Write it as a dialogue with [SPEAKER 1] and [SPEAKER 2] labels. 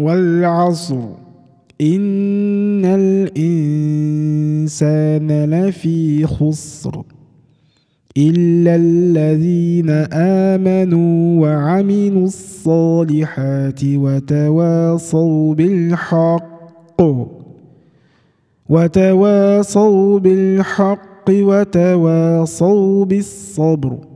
[SPEAKER 1] والعصر. إن الإنسان لفي خسر إلا الذين آمنوا وعملوا الصالحات وتواصوا بالحق وتواصوا بالحق وتواصوا بالصبر.